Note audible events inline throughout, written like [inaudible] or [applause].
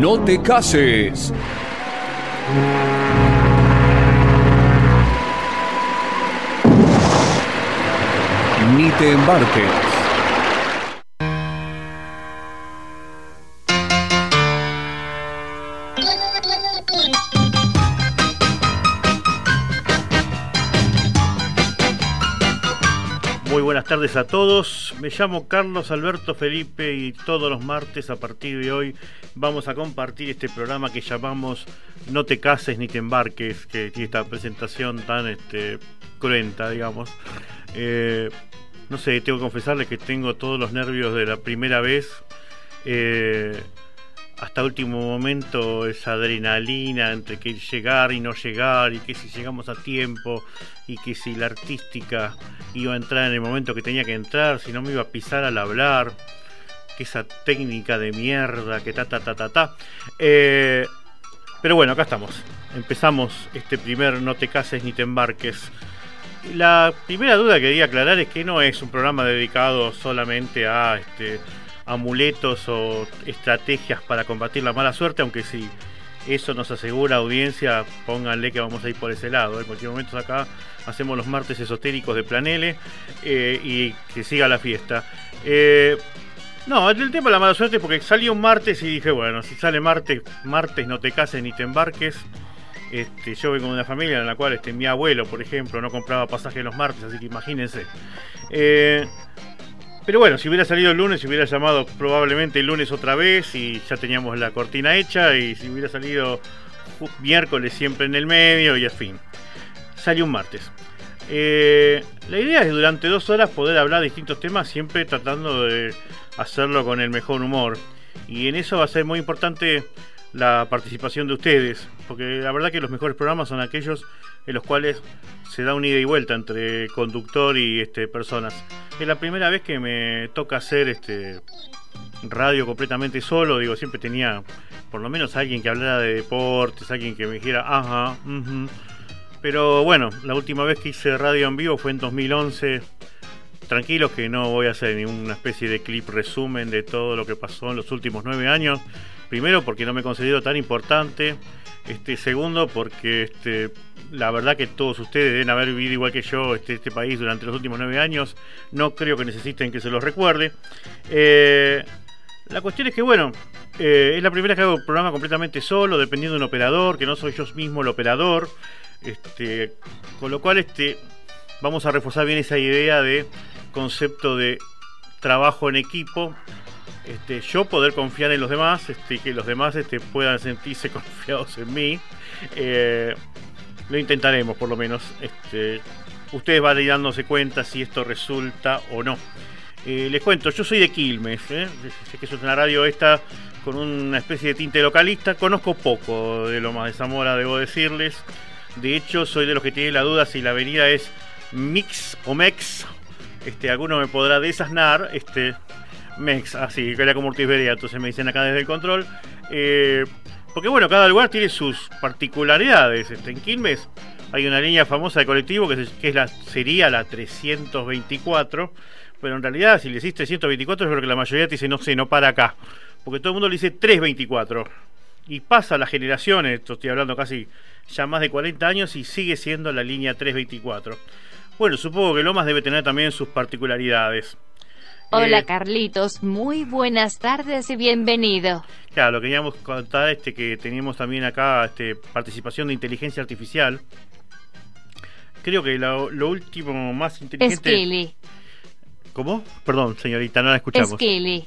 No te cases. Ni te embarques. Tardes a todos. Me llamo Carlos Alberto Felipe y todos los martes a partir de hoy vamos a compartir este programa que llamamos No te cases ni te embarques, que tiene esta presentación tan este, cruenta, digamos. Eh, no sé, tengo que confesarles que tengo todos los nervios de la primera vez. Eh, hasta último momento esa adrenalina entre que llegar y no llegar y que si llegamos a tiempo y que si la artística iba a entrar en el momento que tenía que entrar, si no me iba a pisar al hablar, que esa técnica de mierda, que ta ta ta ta ta. Eh, pero bueno, acá estamos. Empezamos este primer No te cases ni te embarques. La primera duda que quería aclarar es que no es un programa dedicado solamente a este amuletos o estrategias para combatir la mala suerte, aunque si eso nos asegura audiencia, pónganle que vamos a ir por ese lado. En cualquier momento acá hacemos los martes esotéricos de Planele eh, y que siga la fiesta. Eh, no, el tema de la mala suerte porque salió un martes y dije, bueno, si sale martes, martes no te cases ni te embarques. Este, yo vengo de una familia en la cual este, mi abuelo, por ejemplo, no compraba pasajes los martes, así que imagínense. Eh, pero bueno, si hubiera salido el lunes, si hubiera llamado probablemente el lunes otra vez y ya teníamos la cortina hecha. Y si hubiera salido miércoles siempre en el medio y al fin. Salió un martes. Eh, la idea es durante dos horas poder hablar de distintos temas, siempre tratando de hacerlo con el mejor humor. Y en eso va a ser muy importante la participación de ustedes, porque la verdad que los mejores programas son aquellos en los cuales se da un ida y vuelta entre conductor y este, personas. Es la primera vez que me toca hacer este radio completamente solo, digo, siempre tenía por lo menos alguien que hablara de deportes, alguien que me dijera, ajá, pero bueno, la última vez que hice radio en vivo fue en 2011. Tranquilos que no voy a hacer ninguna especie de clip resumen de todo lo que pasó en los últimos nueve años. Primero porque no me considero tan importante. Este, segundo porque este, la verdad que todos ustedes deben haber vivido igual que yo este, este país durante los últimos nueve años. No creo que necesiten que se los recuerde. Eh, la cuestión es que, bueno, eh, es la primera que hago un programa completamente solo, dependiendo de un operador, que no soy yo mismo el operador. Este, con lo cual, este, vamos a reforzar bien esa idea de concepto de trabajo en equipo este, yo poder confiar en los demás este, que los demás este, puedan sentirse [laughs] confiados en mí. Eh, lo intentaremos por lo menos. Ustedes van a ir dándose cuenta si esto resulta o no. Eh, les cuento, yo soy de Quilmes, ¿eh? sé que es una radio esta con una especie de tinte localista, conozco poco de lo más de Zamora, debo decirles. De hecho, soy de los que tienen la duda si la avenida es Mix o Mex. Este, alguno me podrá desasnar. Mex, así, que era como Ortiz entonces me dicen acá desde el control. Eh, porque bueno, cada lugar tiene sus particularidades. Este, en Quilmes hay una línea famosa de colectivo que, es, la, sería la 324. Pero en realidad, si le decís 324, yo creo que la mayoría te dice no sé, no para acá. Porque todo el mundo le dice 324. Y pasa las generaciones, esto estoy hablando casi ya más de 40 años, y sigue siendo la línea 324. Bueno, supongo que Lomas debe tener también sus particularidades. Hola eh, Carlitos, muy buenas tardes y bienvenido. Claro, lo queríamos contar este que teníamos también acá este, participación de inteligencia artificial. Creo que lo, último más inteligente. Skilly. ¿Cómo? Perdón, señorita, no la escuchamos. Skilly.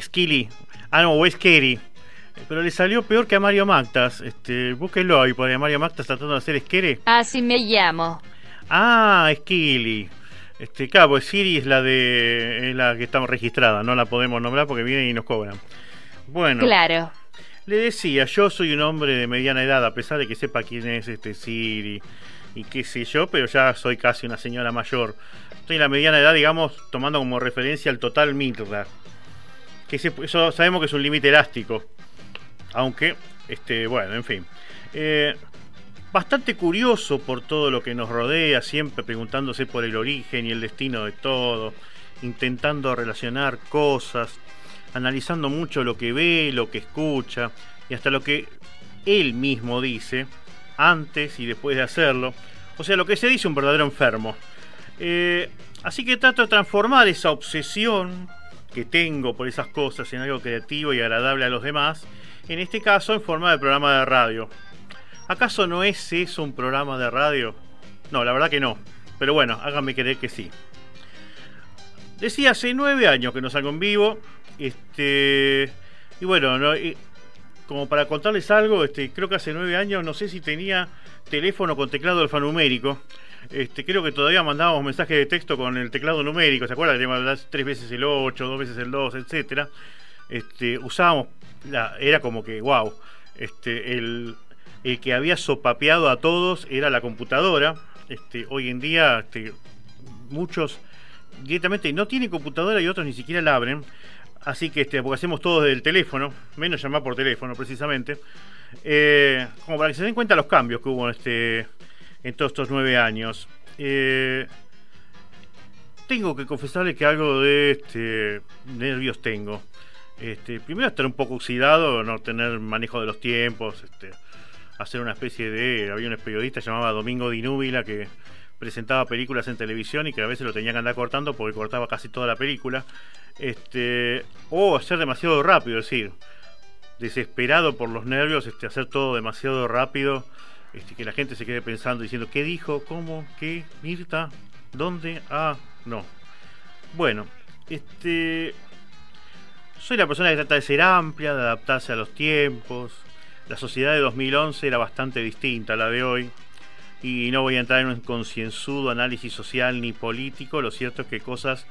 Skilly. Ah, no, o Skiri. Pero le salió peor que a Mario Mactas. Este, búsquenlo ahí, porque Mario Mactas tratando de hacer Skere. Así me llamo. Ah, Skilly. Este, claro, pues Siri es la de es la que estamos registrada, no la podemos nombrar porque vienen y nos cobran. Bueno. Claro. Le decía, yo soy un hombre de mediana edad, a pesar de que sepa quién es este Siri y qué sé yo, pero ya soy casi una señora mayor. Estoy en la mediana edad, digamos, tomando como referencia el total Mirra. Que eso sabemos que es un límite elástico. Aunque, este, bueno, en fin. Eh, bastante curioso por todo lo que nos rodea, siempre preguntándose por el origen y el destino de todo, intentando relacionar cosas. analizando mucho lo que ve, lo que escucha y hasta lo que él mismo dice antes y después de hacerlo. O sea, lo que se dice un verdadero enfermo. Eh, así que trato de transformar esa obsesión que tengo por esas cosas en algo creativo y agradable a los demás, en este caso en forma de programa de radio. ¿Acaso no es eso un programa de radio? No, la verdad que no. Pero bueno, háganme creer que sí. Decía hace nueve años que no salgo en vivo. Este. Y bueno, como para contarles algo, este, creo que hace nueve años, no sé si tenía teléfono con teclado alfanumérico. Este, creo que todavía mandábamos mensajes de texto con el teclado numérico, ¿se acuerdan? Teníamos tres veces el 8, dos veces el 2, etcétera. Este, usábamos, la, era como que, wow, este, el, el que había sopapeado a todos era la computadora. Este, hoy en día, este, muchos directamente no tienen computadora y otros ni siquiera la abren. Así que, este, porque hacemos todo desde el teléfono, menos llamar por teléfono precisamente. Eh, como para que se den cuenta los cambios que hubo este, en todos estos nueve años. Eh, tengo que confesarle que algo de este, nervios tengo. Este, primero estar un poco oxidado, no tener manejo de los tiempos, este, hacer una especie de... Había un periodista llamado Domingo Dinúbila que presentaba películas en televisión y que a veces lo tenía que andar cortando porque cortaba casi toda la película. Este, o hacer demasiado rápido, es decir, desesperado por los nervios, este, hacer todo demasiado rápido, este, que la gente se quede pensando, diciendo, ¿qué dijo? ¿Cómo? ¿Qué? ¿Mirta? ¿Dónde? Ah, no. Bueno, este... Soy la persona que trata de ser amplia, de adaptarse a los tiempos. La sociedad de 2011 era bastante distinta a la de hoy y no voy a entrar en un concienzudo análisis social ni político, lo cierto es que cosas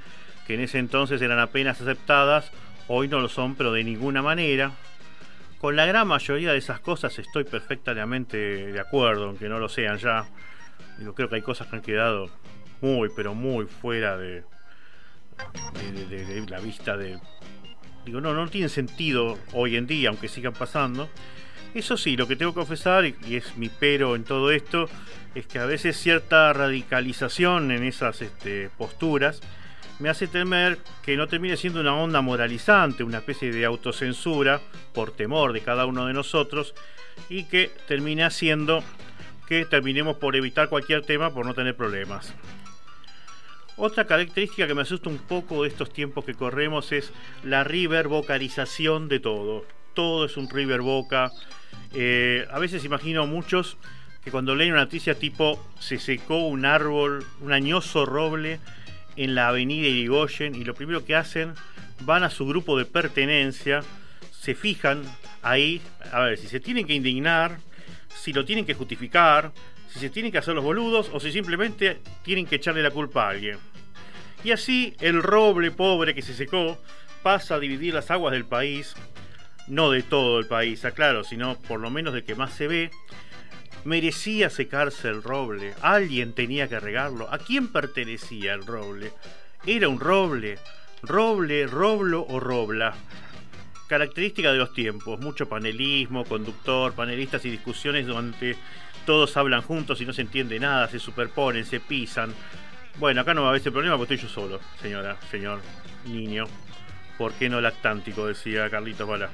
que en ese entonces eran apenas aceptadas, hoy no lo son, pero de ninguna manera. Con la gran mayoría de esas cosas estoy perfectamente de acuerdo, aunque no lo sean ya. Digo, creo que hay cosas que han quedado muy, pero muy fuera de, de, la vista de... Digo, no, no tienen sentido hoy en día, aunque sigan pasando. Eso sí, lo que tengo que confesar, y es mi pero en todo esto, es que a veces cierta radicalización en esas este, posturas me hace temer que no termine siendo una onda moralizante, una especie de autocensura por temor de cada uno de nosotros y que termine haciendo que terminemos por evitar cualquier tema por no tener problemas. Otra característica que me asusta un poco de estos tiempos que corremos es la riverbocarización de todo. Todo es un riverboca. Eh, a veces imagino muchos que cuando leen una noticia tipo se secó un árbol, un añoso roble en la avenida Irigoyen y lo primero que hacen, van a su grupo de pertenencia, se fijan ahí, a ver, si se tienen que indignar, si lo tienen que justificar, si se tienen que hacer los boludos o si simplemente tienen que echarle la culpa a alguien. Y así el roble pobre que se secó pasa a dividir las aguas del país, no de todo el país, aclaro, sino por lo menos del que más se ve, merecía secarse el roble, alguien tenía que regarlo. ¿A quién pertenecía el roble? Era un roble, roble, roblo o robla. Característica de los tiempos, mucho panelismo, conductor, panelistas y discusiones donde todos hablan juntos y no se entiende nada, se superponen, se pisan. Bueno, acá no va a haber ese problema porque estoy yo solo, señora, señor, niño. ¿Por qué no lactántico? Decía Carlitos Bala.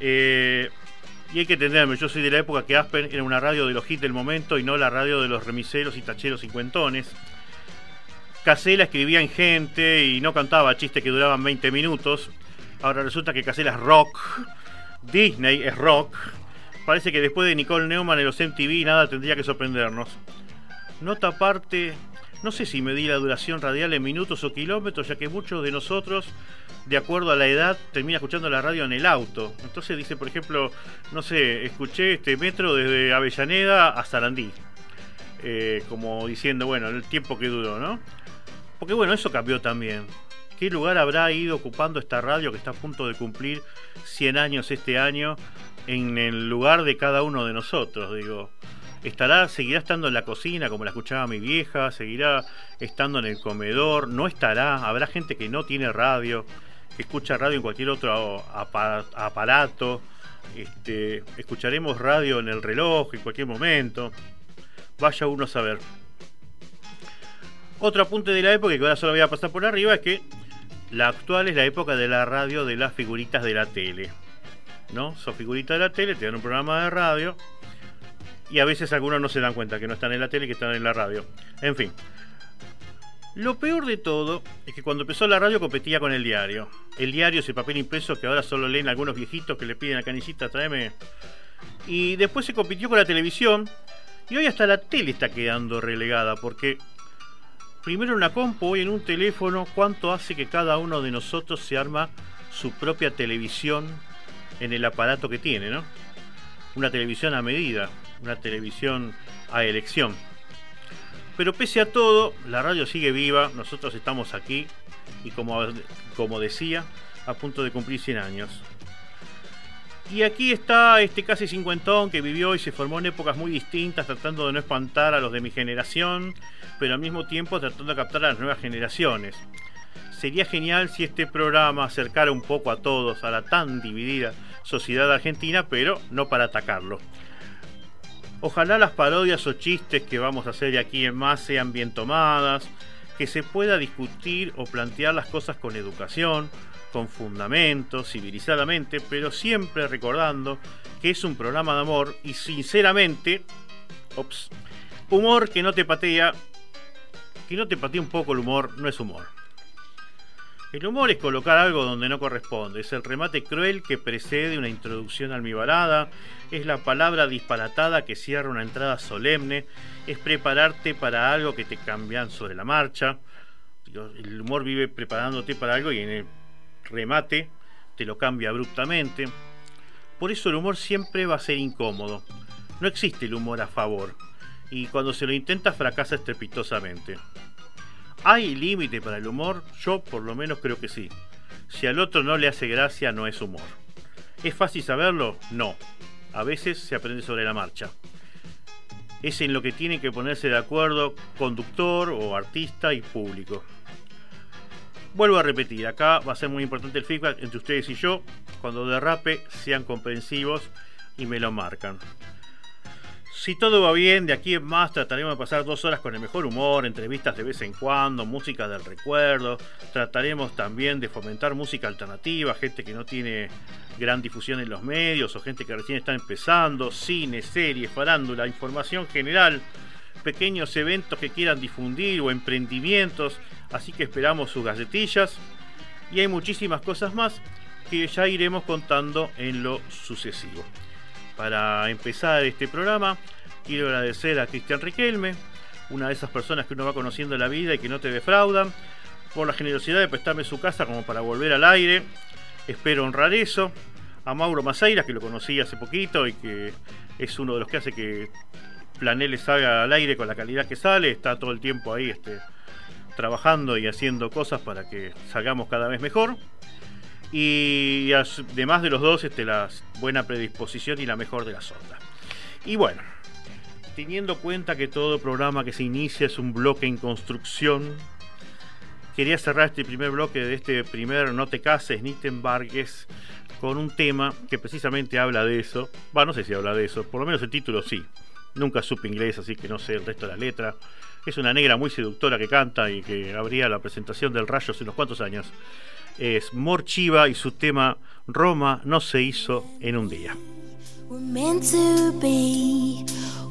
Eh, y hay que entenderme, yo soy de la época que Aspen era una radio de los hits del momento y no la radio de los remiseros y tacheros cincuentones. Casela escribía en gente y no cantaba chistes que duraban 20 minutos. Ahora resulta que Casela es rock. Disney es rock. Parece que después de Nicole Neumann en los MTV nada tendría que sorprendernos. Nota aparte, no sé si medí la duración radial en minutos o kilómetros, ya que muchos de nosotros de acuerdo a la edad, termina escuchando la radio en el auto. Entonces dice, por ejemplo, no sé, escuché este metro desde Avellaneda a Sarandí. Eh, como diciendo, bueno, el tiempo que duró, ¿no? Porque bueno, eso cambió también. ¿Qué lugar habrá ido ocupando esta radio que está a punto de cumplir 100 años este año en el lugar de cada uno de nosotros? Digo, estará, seguirá estando en la cocina como la escuchaba mi vieja, seguirá estando en el comedor, no estará, habrá gente que no tiene radio que escucha radio en cualquier otro aparato. Este, escucharemos radio en el reloj en cualquier momento. Vaya uno a saber. Otro apunte de la época que ahora solo voy a pasar por arriba es que la actual es la época de la radio de las figuritas de la tele. ¿No? Son figuritas de la tele, te dan un programa de radio y a veces algunos no se dan cuenta que no están en la tele que están en la radio. En fin. Lo peor de todo es que cuando empezó la radio competía con el diario. El diario es el papel impreso que ahora solo leen algunos viejitos que le piden a canicita, tráeme. Y después se compitió con la televisión. Y hoy hasta la tele está quedando relegada porque primero en una compu, hoy en un teléfono, cuánto hace que cada uno de nosotros se arma su propia televisión en el aparato que tiene, ¿no? Una televisión a medida, una televisión a elección. Pero pese a todo, la radio sigue viva, nosotros estamos aquí y como, como decía, a punto de cumplir 100 años. Y aquí está este casi cincuentón que vivió y se formó en épocas muy distintas, tratando de no espantar a los de mi generación, pero al mismo tiempo tratando de captar a las nuevas generaciones. Sería genial si este programa acercara un poco a todos, a la tan dividida sociedad argentina, pero no para atacarlo. Ojalá las parodias o chistes que vamos a hacer de aquí en más sean bien tomadas, que se pueda discutir o plantear las cosas con educación, con fundamento, civilizadamente, pero siempre recordando que es un programa de amor y sinceramente, humor que no te patea, que no te patea un poco el humor, no es humor. El humor es colocar algo donde no corresponde, es el remate cruel que precede una introducción almibarada, es la palabra disparatada que cierra una entrada solemne, es prepararte para algo que te cambian sobre la marcha. El humor vive preparándote para algo y en el remate te lo cambia abruptamente. Por eso el humor siempre va a ser incómodo. No existe el humor a favor y cuando se lo intenta fracasa estrepitosamente. ¿Hay límite para el humor? Yo por lo menos creo que sí. Si al otro no le hace gracia, no es humor. ¿Es fácil saberlo? No. A veces se aprende sobre la marcha. Es en lo que tiene que ponerse de acuerdo conductor o artista y público. Vuelvo a repetir, acá va a ser muy importante el feedback entre ustedes y yo. Cuando derrape, sean comprensivos y me lo marcan. Si todo va bien, de aquí en más trataremos de pasar dos horas con el mejor humor, entrevistas de vez en cuando, música del recuerdo. Trataremos también de fomentar música alternativa, gente que no tiene gran difusión en los medios o gente que recién está empezando, cine, series, farándula, información general, pequeños eventos que quieran difundir o emprendimientos. Así que esperamos sus galletillas. Y hay muchísimas cosas más que ya iremos contando en lo sucesivo. Para empezar este programa, quiero agradecer a Cristian Riquelme, una de esas personas que uno va conociendo en la vida y que no te defraudan, por la generosidad de prestarme su casa como para volver al aire. Espero honrar eso. A Mauro Maceira, que lo conocí hace poquito y que es uno de los que hace que Planeles salga al aire con la calidad que sale. Está todo el tiempo ahí este, trabajando y haciendo cosas para que salgamos cada vez mejor. Y además de los dos, este, la buena predisposición y la mejor de las ondas. Y bueno, teniendo cuenta que todo programa que se inicia es un bloque en construcción, quería cerrar este primer bloque de este primer No te cases ni te embargues con un tema que precisamente habla de eso. Bueno, no sé si habla de eso, por lo menos el título sí. Nunca supe inglés, así que no sé el resto de la letra. Es una negra muy seductora que canta y que abría la presentación del Rayo hace unos cuantos años es Morchiva y su tema Roma no se hizo en un día.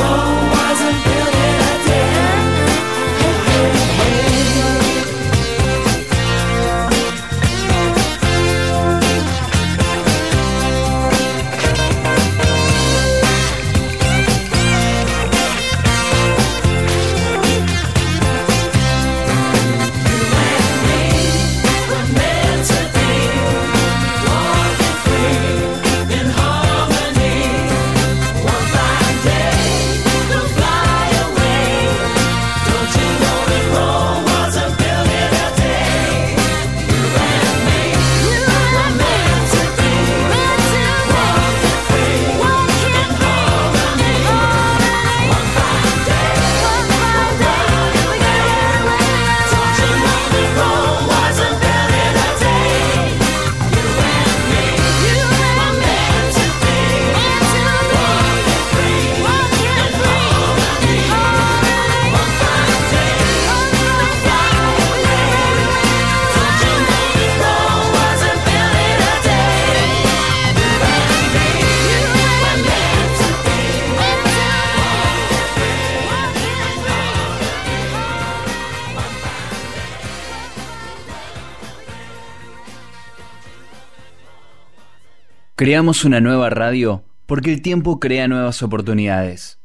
alone. Creamos una nueva radio porque el tiempo crea nuevas oportunidades.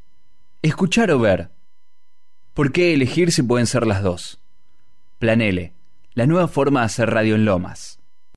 Escuchar o ver. ¿Por qué elegir si pueden ser las dos? Plan L, la nueva forma de hacer radio en Lomas.